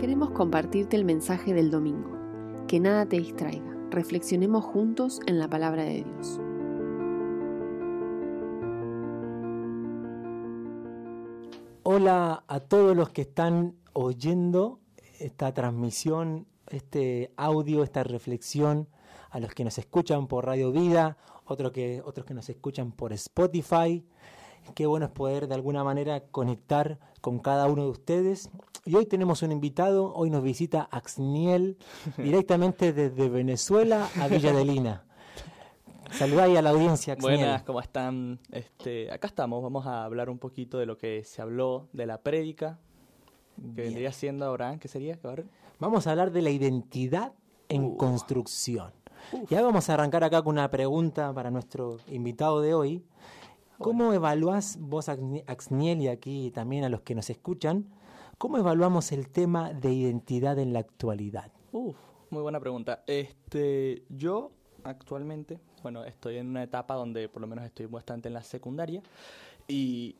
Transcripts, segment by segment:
Queremos compartirte el mensaje del domingo. Que nada te distraiga. Reflexionemos juntos en la palabra de Dios. Hola a todos los que están oyendo esta transmisión, este audio, esta reflexión, a los que nos escuchan por Radio Vida, otros que, otros que nos escuchan por Spotify. Qué bueno es poder de alguna manera conectar con cada uno de ustedes. Y hoy tenemos un invitado, hoy nos visita Axniel directamente desde Venezuela a Villa de Lina. Saludáis a la audiencia, Axniel. Buenas, ¿cómo están? Este, acá estamos, vamos a hablar un poquito de lo que se habló de la prédica, que vendría siendo ahora, ¿qué sería? Vamos a hablar de la identidad en uh. construcción. Ya vamos a arrancar acá con una pregunta para nuestro invitado de hoy. ¿Cómo evaluás vos, Axniel, y aquí también a los que nos escuchan, cómo evaluamos el tema de identidad en la actualidad? Uf, muy buena pregunta. Este, yo actualmente, bueno, estoy en una etapa donde por lo menos estoy bastante en la secundaria y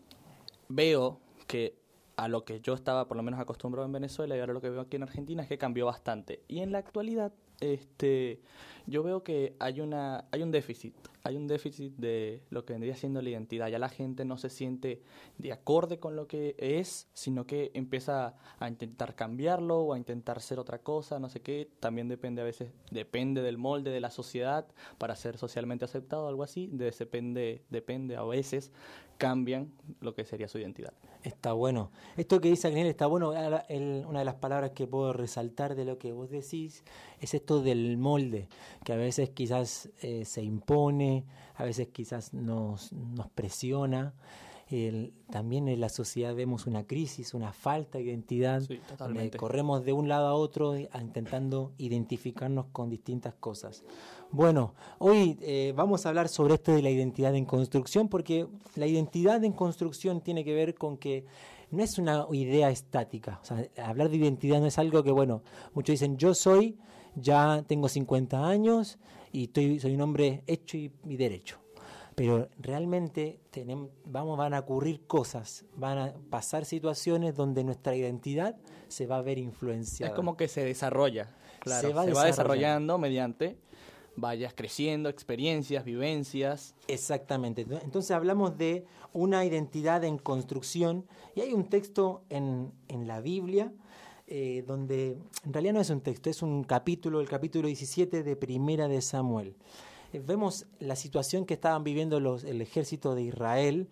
veo que a lo que yo estaba por lo menos acostumbrado en Venezuela y ahora lo que veo aquí en Argentina es que cambió bastante. Y en la actualidad, este, yo veo que hay una, hay un déficit hay un déficit de lo que vendría siendo la identidad. Ya la gente no se siente de acorde con lo que es, sino que empieza a intentar cambiarlo o a intentar ser otra cosa, no sé qué. También depende a veces, depende del molde de la sociedad para ser socialmente aceptado, algo así. Depende, depende a veces cambian lo que sería su identidad. Está bueno. Esto que dice Agnel está bueno. una de las palabras que puedo resaltar de lo que vos decís es esto del molde, que a veces quizás eh, se impone, a veces quizás nos, nos presiona también en la sociedad vemos una crisis, una falta de identidad, corremos de un lado a otro intentando identificarnos con distintas cosas. Bueno, hoy eh, vamos a hablar sobre esto de la identidad en construcción, porque la identidad en construcción tiene que ver con que no es una idea estática. O sea, hablar de identidad no es algo que, bueno, muchos dicen, yo soy, ya tengo 50 años y estoy, soy un hombre hecho y derecho pero realmente tenemos, vamos, van a ocurrir cosas, van a pasar situaciones donde nuestra identidad se va a ver influenciada. Es como que se desarrolla, claro, se va, desarrollando mediante vayas creciendo, experiencias, vivencias. Exactamente. Entonces hablamos de una identidad en construcción y hay un texto en, en la Biblia eh, donde en realidad no es un texto, es un capítulo, el capítulo 17 de Primera de Samuel vemos la situación que estaban viviendo los, el ejército de Israel,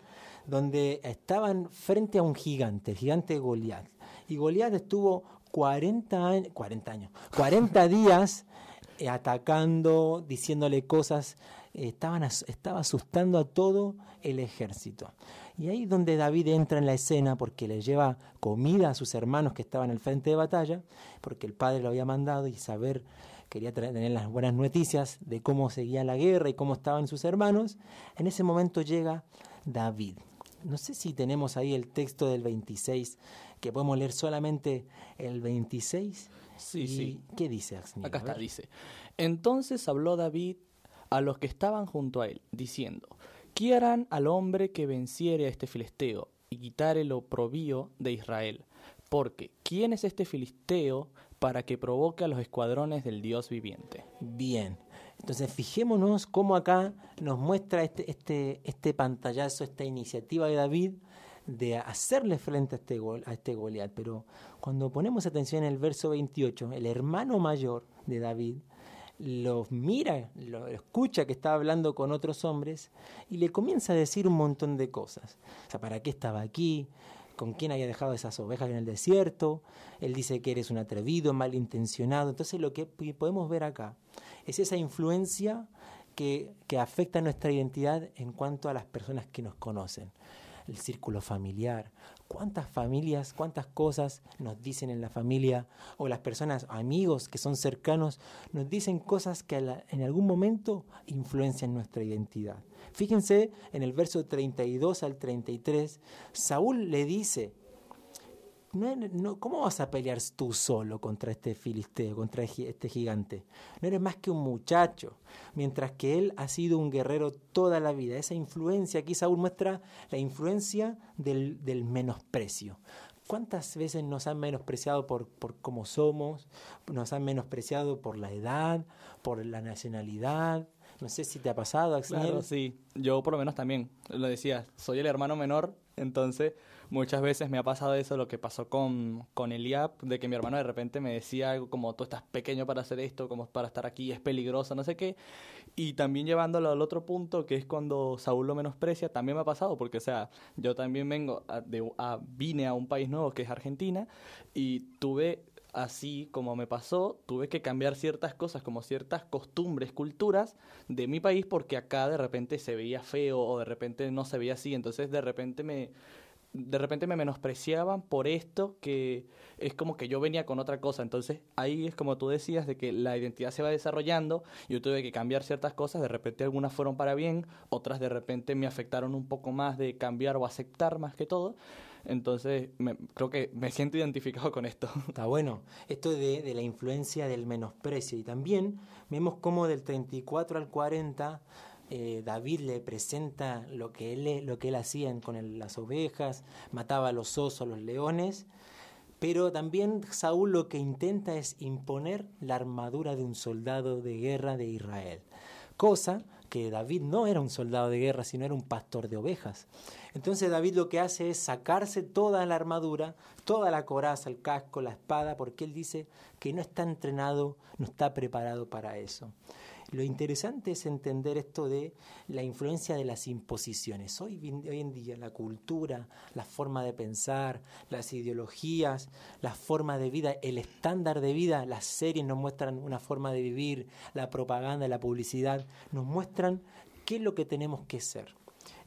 donde estaban frente a un gigante, el gigante Goliat. Y Goliat estuvo 40, 40 años, 40 días eh, atacando, diciéndole cosas, estaban, estaba asustando a todo el ejército. Y ahí es donde David entra en la escena porque le lleva comida a sus hermanos que estaban al frente de batalla, porque el padre lo había mandado y saber quería tener las buenas noticias de cómo seguía la guerra y cómo estaban sus hermanos, en ese momento llega David. No sé si tenemos ahí el texto del 26, que podemos leer solamente el 26. Sí, sí. ¿Qué dice Axni? Acá está, dice. Entonces habló David a los que estaban junto a él, diciendo, quieran al hombre que venciere a este filisteo y quitare lo provío de Israel. Porque, ¿quién es este filisteo para que provoque a los escuadrones del Dios viviente. Bien, entonces fijémonos cómo acá nos muestra este, este, este pantallazo, esta iniciativa de David de hacerle frente a este, a este Goliat. Pero cuando ponemos atención en el verso 28, el hermano mayor de David lo mira, lo escucha que está hablando con otros hombres y le comienza a decir un montón de cosas. O sea, ¿para qué estaba aquí? con quién había dejado esas ovejas en el desierto, él dice que eres un atrevido, malintencionado. Entonces lo que podemos ver acá es esa influencia que, que afecta nuestra identidad en cuanto a las personas que nos conocen el círculo familiar, cuántas familias, cuántas cosas nos dicen en la familia o las personas, amigos que son cercanos, nos dicen cosas que en algún momento influencian nuestra identidad. Fíjense en el verso 32 al 33, Saúl le dice, no, ¿cómo vas a pelear tú solo contra este filisteo, contra este gigante? No eres más que un muchacho, mientras que él ha sido un guerrero toda la vida. Esa influencia, aquí Saúl muestra la influencia del, del menosprecio. ¿Cuántas veces nos han menospreciado por, por cómo somos? Nos han menospreciado por la edad, por la nacionalidad. No sé si te ha pasado, Axel. Claro, sí. Yo por lo menos también. Lo decía, soy el hermano menor, entonces muchas veces me ha pasado eso, lo que pasó con, con Eliab, de que mi hermano de repente me decía algo como, tú estás pequeño para hacer esto, como para estar aquí, es peligroso, no sé qué. Y también llevándolo al otro punto, que es cuando Saúl lo menosprecia, también me ha pasado, porque, o sea, yo también vengo, de, vine a un país nuevo que es Argentina, y tuve así como me pasó, tuve que cambiar ciertas cosas, como ciertas costumbres, culturas de mi país, porque acá de repente se veía feo o de repente no se veía así, entonces de repente me, de repente me menospreciaban por esto que es como que yo venía con otra cosa. Entonces ahí es como tú decías de que la identidad se va desarrollando, yo tuve que cambiar ciertas cosas, de repente algunas fueron para bien, otras de repente me afectaron un poco más de cambiar o aceptar más que todo. Entonces me, creo que me siento identificado con esto. Está bueno, esto de, la influencia del menosprecio. Y también vemos como del 34 al 40 eh, David le presenta lo que él, lo que él hacía con las ovejas, mataba a los osos, a los leones, pero también Saúl lo que intenta es imponer la armadura de un soldado de guerra de Israel, cosa que David no era un soldado de guerra, sino era un pastor de ovejas. Entonces David lo que hace es sacarse toda la armadura, toda la coraza, el casco, la espada, porque él dice que no está entrenado, no está preparado para eso. Lo interesante es entender esto de la influencia de las imposiciones. Hoy, hoy en día la cultura, la forma de pensar, las ideologías, la forma de vida, el estándar de vida, las series nos muestran una forma de vivir, la propaganda, la publicidad, nos muestran qué es lo que tenemos que ser.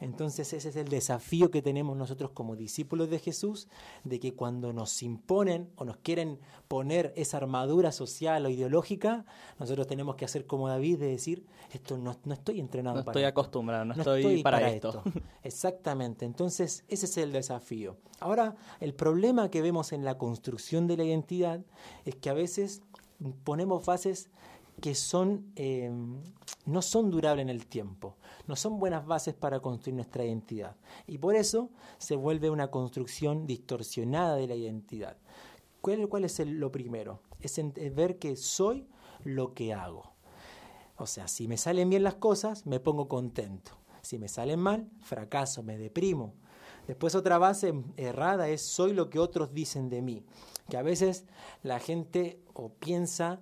Entonces ese es el desafío que tenemos nosotros como discípulos de Jesús, de que cuando nos imponen o nos quieren poner esa armadura social o ideológica, nosotros tenemos que hacer como David de decir, esto no, no estoy entrenado no para estoy acostumbrado, no, estoy, para, esto. Exactamente, entonces ese es el desafío. Ahora, el problema que vemos en la construcción de la identidad es que a veces ponemos bases que son, eh, no son durables en el tiempo no son buenas bases para construir nuestra identidad. Y por eso se vuelve una construcción distorsionada de la identidad. ¿Cuál, cuál es lo primero? Es, es ver que soy lo que hago. O sea, si me salen bien las cosas, me pongo contento. Si me salen mal, fracaso, me deprimo. Después otra base errada es soy lo que otros dicen de mí. Que a veces la gente o piensa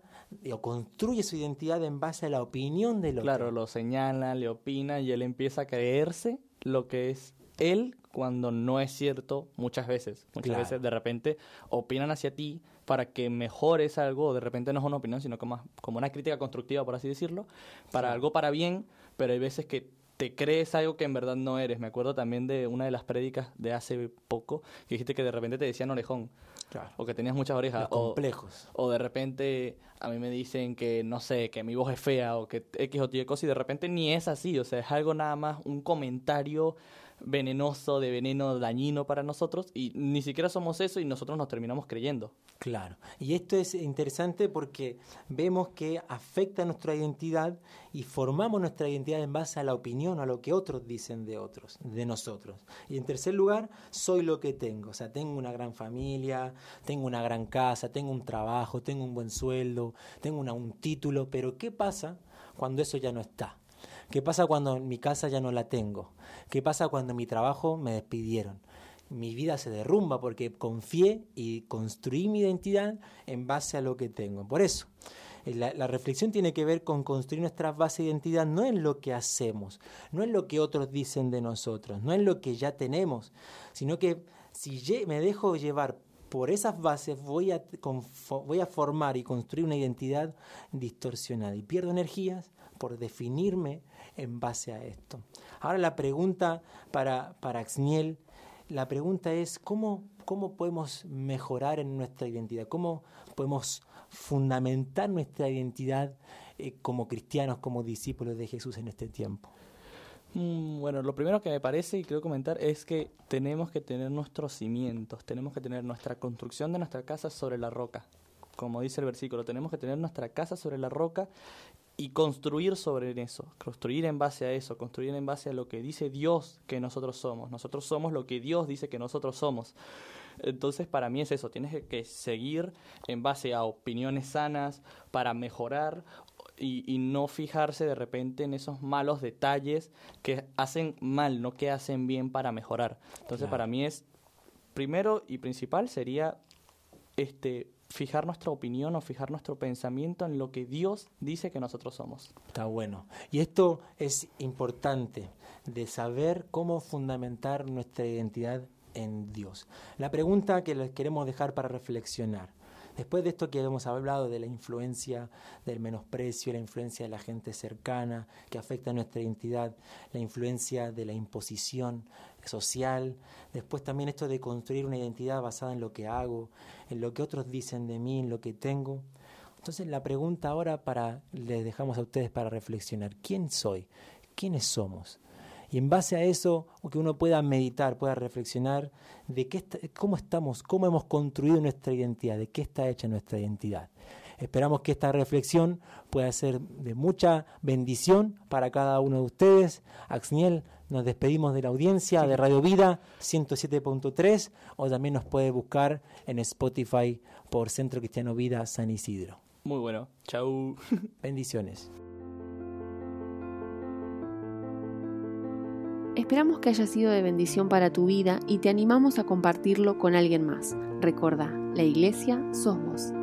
o construye su identidad en base a la opinión de lo Claro, lo señala, le opina y él empieza a creerse lo que es él cuando no es cierto muchas veces. Muchas veces de repente opinan hacia ti para que mejores algo, de repente no es una opinión, sino como, como una crítica constructiva, por así decirlo, para algo para bien, pero hay veces que te crees algo que en verdad no eres. Me acuerdo también de una de las prédicas de hace poco, que dijiste que de repente te decían orejón. O que tenías muchas orejas. complejos. O de repente a mí me dicen que, no sé, que mi voz es fea o que X o Y cosas y de repente ni es así. O sea, es algo nada más, un comentario venenoso, de veneno dañino para nosotros y ni siquiera somos eso y nosotros nos terminamos creyendo. Claro, y esto es interesante porque vemos que afecta nuestra identidad y formamos nuestra identidad en base a la opinión, a lo que otros dicen de otros, de nosotros. Y en tercer lugar, soy lo que tengo, o sea, tengo una gran familia, tengo una gran casa, tengo un trabajo, tengo un buen sueldo, tengo un título, pero ¿qué pasa cuando eso ya no está? ¿Qué pasa cuando mi casa ya no la tengo? ¿Qué pasa cuando mi trabajo me despidieron? Mi vida se derrumba porque confié y construí mi identidad en base a lo que tengo. Por eso, eh, la, reflexión tiene que ver con construir nuestra base de identidad no en lo que hacemos, no en lo que otros dicen de nosotros, no en lo que ya tenemos, sino que si me dejo llevar por esas bases voy a, voy a formar y construir una identidad distorsionada y pierdo energías por definirme en base a esto. Ahora la pregunta para, para Axniel, la pregunta es ¿cómo, cómo podemos mejorar en nuestra identidad, cómo podemos fundamentar nuestra identidad eh, como cristianos, como discípulos de Jesús en este tiempo. Mm, bueno, lo primero que me parece y quiero comentar es que tenemos que tener nuestros cimientos, tenemos que tener nuestra construcción de nuestra casa sobre la roca. Como dice el versículo, tenemos que tener nuestra casa sobre la roca y construir sobre eso, construir en base a eso, construir en base a lo que dice Dios que nosotros somos. Nosotros somos lo que Dios dice que nosotros somos. Entonces, para mí es eso, tienes que seguir en base a opiniones sanas para mejorar y, no fijarse de repente en esos malos detalles que hacen mal, no que hacen bien para mejorar. Entonces, para mí es, primero y principal sería este fijar nuestra opinión o fijar nuestro pensamiento en lo que Dios dice que nosotros somos. Está bueno. Y esto es importante, de saber cómo fundamentar nuestra identidad en Dios. La pregunta que les queremos dejar para reflexionar. Después de esto que hemos hablado de la influencia del menosprecio, la influencia de la gente cercana que afecta a nuestra identidad, la influencia de la imposición social, después también esto de construir una identidad basada en lo que hago, en lo que otros dicen de mí, en lo que tengo. Entonces la pregunta ahora para les dejamos a ustedes para reflexionar, ¿quién soy? ¿Quiénes somos? Y en base a eso, que uno pueda meditar, pueda reflexionar de qué cómo estamos, cómo hemos construido nuestra identidad, de qué está hecha nuestra identidad. Esperamos que esta reflexión pueda ser de mucha bendición para cada uno de ustedes. Axniel, nos despedimos de la audiencia de Radio Vida 107.3 o también nos puede buscar en Spotify por Centro Cristiano Vida San Isidro. Muy bueno. Chau. Bendiciones. Esperamos que haya sido de bendición para tu vida y te animamos a compartirlo con alguien más. Recuerda, la iglesia sos vos.